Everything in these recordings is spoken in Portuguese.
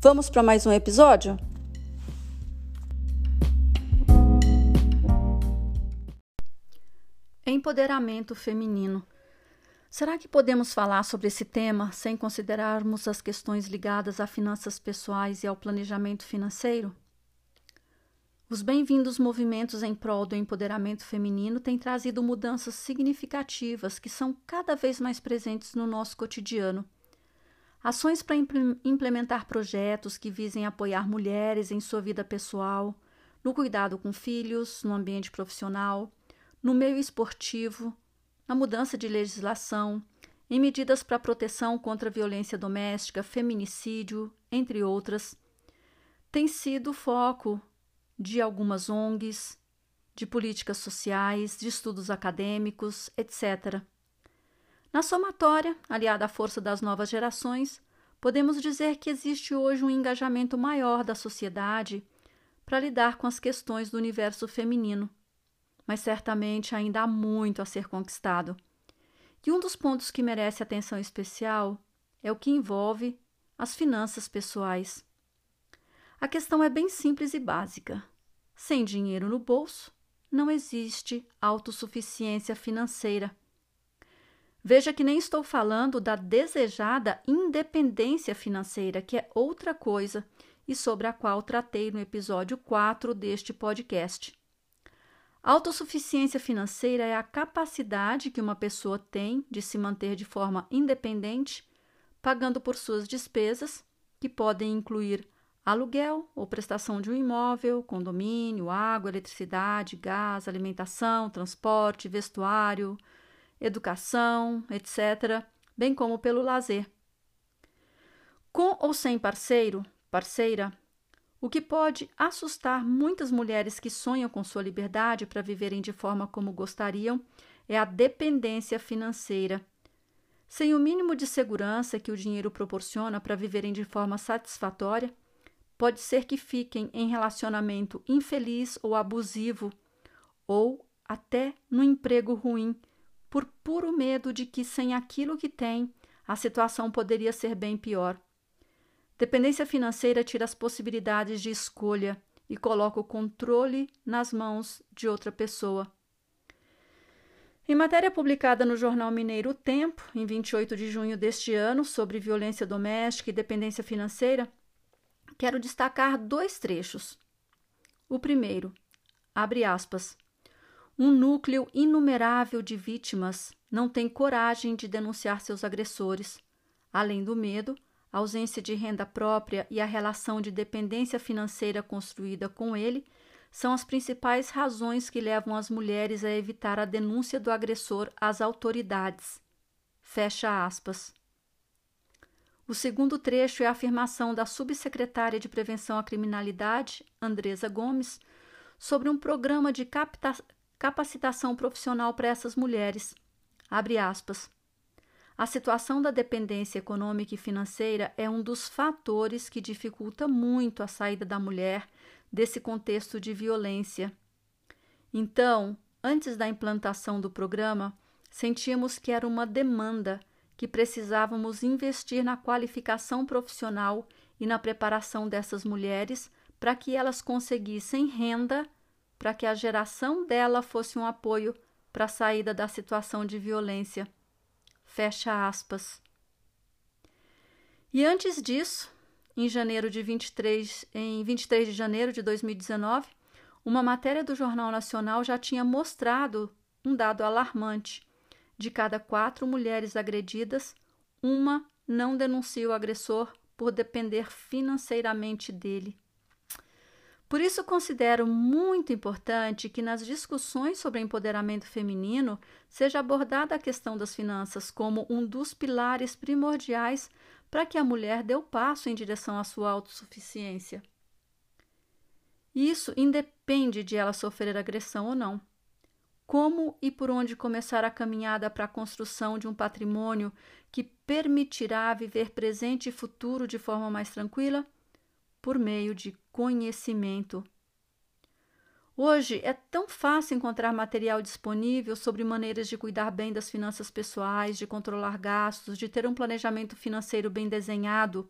Vamos para mais um episódio? Empoderamento feminino. Será que podemos falar sobre esse tema sem considerarmos as questões ligadas a finanças pessoais e ao planejamento financeiro? Os bem-vindos movimentos em prol do empoderamento feminino têm trazido mudanças significativas que são cada vez mais presentes no nosso cotidiano ações para implementar projetos que visem apoiar mulheres em sua vida pessoal, no cuidado com filhos, no ambiente profissional, no meio esportivo, na mudança de legislação, em medidas para proteção contra violência doméstica, feminicídio, entre outras, tem sido foco de algumas ONGs, de políticas sociais, de estudos acadêmicos, etc. Na somatória, aliada à força das novas gerações, podemos dizer que existe hoje um engajamento maior da sociedade para lidar com as questões do universo feminino, mas certamente ainda há muito a ser conquistado. E um dos pontos que merece atenção especial é o que envolve as finanças pessoais. A questão é bem simples e básica. Sem dinheiro no bolso, não existe autossuficiência financeira. Veja que nem estou falando da desejada independência financeira, que é outra coisa e sobre a qual tratei no episódio 4 deste podcast. Autossuficiência financeira é a capacidade que uma pessoa tem de se manter de forma independente, pagando por suas despesas, que podem incluir aluguel ou prestação de um imóvel, condomínio, água, eletricidade, gás, alimentação, transporte, vestuário, educação, etc., bem como pelo lazer. Com ou sem parceiro, parceira, o que pode assustar muitas mulheres que sonham com sua liberdade para viverem de forma como gostariam é a dependência financeira. Sem o mínimo de segurança que o dinheiro proporciona para viverem de forma satisfatória, pode ser que fiquem em relacionamento infeliz ou abusivo, ou até no emprego ruim, por puro medo de que, sem aquilo que tem, a situação poderia ser bem pior. Dependência financeira tira as possibilidades de escolha e coloca o controle nas mãos de outra pessoa. Em matéria publicada no jornal mineiro Tempo, em 28 de junho deste ano, sobre violência doméstica e dependência financeira, quero destacar dois trechos. O primeiro, abre aspas. Um núcleo inumerável de vítimas não tem coragem de denunciar seus agressores. Além do medo, a ausência de renda própria e a relação de dependência financeira construída com ele são as principais razões que levam as mulheres a evitar a denúncia do agressor às autoridades. Fecha aspas. O segundo trecho é a afirmação da subsecretária de Prevenção à Criminalidade, Andresa Gomes, sobre um programa de capta capacitação profissional para essas mulheres. Abre aspas. A situação da dependência econômica e financeira é um dos fatores que dificulta muito a saída da mulher desse contexto de violência. Então, antes da implantação do programa, sentíamos que era uma demanda, que precisávamos investir na qualificação profissional e na preparação dessas mulheres para que elas conseguissem renda para que a geração dela fosse um apoio para a saída da situação de violência. Fecha aspas. E antes disso, em janeiro de 23, em 23 de janeiro de 2019, uma matéria do Jornal Nacional já tinha mostrado um dado alarmante. De cada quatro mulheres agredidas, uma não denuncia o agressor por depender financeiramente dele. Por isso, considero muito importante que nas discussões sobre empoderamento feminino seja abordada a questão das finanças como um dos pilares primordiais para que a mulher dê o passo em direção à sua autossuficiência. Isso independe de ela sofrer agressão ou não. Como e por onde começar a caminhada para a construção de um patrimônio que permitirá viver presente e futuro de forma mais tranquila? por meio de conhecimento. Hoje é tão fácil encontrar material disponível sobre maneiras de cuidar bem das finanças pessoais, de controlar gastos, de ter um planejamento financeiro bem desenhado,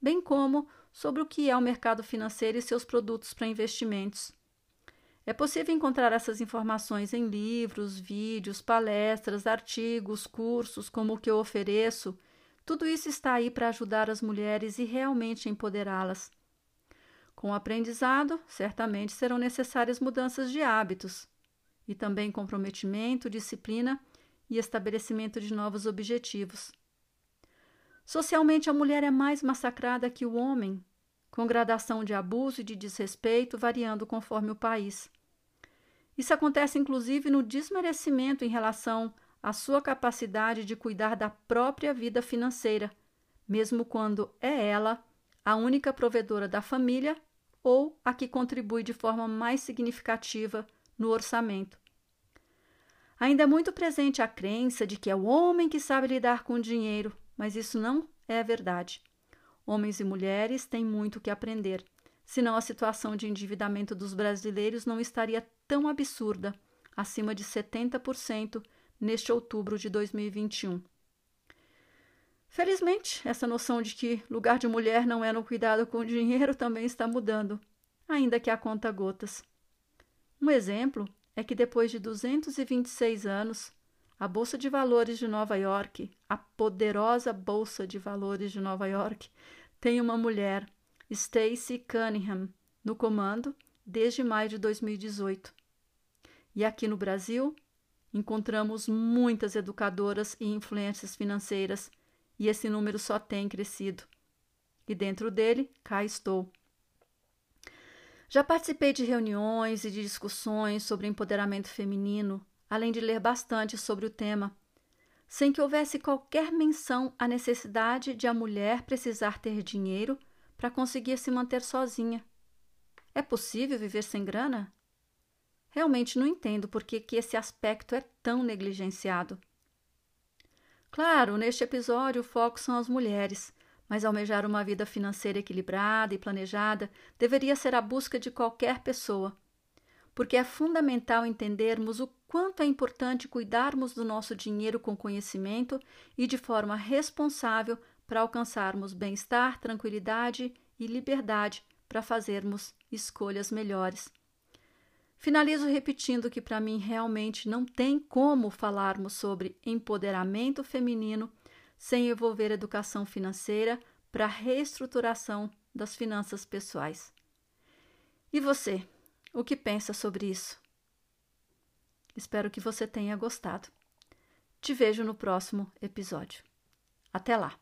bem como sobre o que é o mercado financeiro e seus produtos para investimentos. É possível encontrar essas informações em livros, vídeos, palestras, artigos, cursos, como o que eu ofereço. Tudo isso está aí para ajudar as mulheres e realmente empoderá-las. Com o aprendizado, certamente serão necessárias mudanças de hábitos e também comprometimento, disciplina e estabelecimento de novos objetivos. Socialmente, a mulher é mais massacrada que o homem, com gradação de abuso e de desrespeito variando conforme o país. Isso acontece inclusive no desmerecimento em relação à sua capacidade de cuidar da própria vida financeira, mesmo quando é ela a única provedora da família ou a que contribui de forma mais significativa no orçamento. Ainda é muito presente a crença de que é o homem que sabe lidar com o dinheiro, mas isso não é verdade. Homens e mulheres têm muito que aprender, senão a situação de endividamento dos brasileiros não estaria tão absurda, acima de 70% neste outubro de 2021. Felizmente, essa noção de que lugar de mulher não é no cuidado com o dinheiro também está mudando, ainda que a conta gotas. Um exemplo é que depois de 226 anos, a Bolsa de Valores de Nova York, a poderosa Bolsa de Valores de Nova York, tem uma mulher, Stacey Cunningham, no comando desde maio de 2018. E aqui no Brasil, encontramos muitas educadoras e influências financeiras e esse número só tem crescido. E dentro dele, cá estou. Já participei de reuniões e de discussões sobre empoderamento feminino, além de ler bastante sobre o tema, sem que houvesse qualquer menção à necessidade de a mulher precisar ter dinheiro para conseguir se manter sozinha. É possível viver sem grana? Realmente não entendo por que, que esse aspecto é tão negligenciado. Claro, neste episódio o foco são as mulheres, mas almejar uma vida financeira equilibrada e planejada deveria ser a busca de qualquer pessoa, porque é fundamental entendermos o quanto é importante cuidarmos do nosso dinheiro com conhecimento e de forma responsável para alcançarmos bem-estar, tranquilidade e liberdade para fazermos escolhas melhores. Finalizo repetindo que para mim realmente não tem como falarmos sobre empoderamento feminino sem envolver educação financeira para reestruturação das finanças pessoais. E você, o que pensa sobre isso? Espero que você tenha gostado. Te vejo no próximo episódio. Até lá!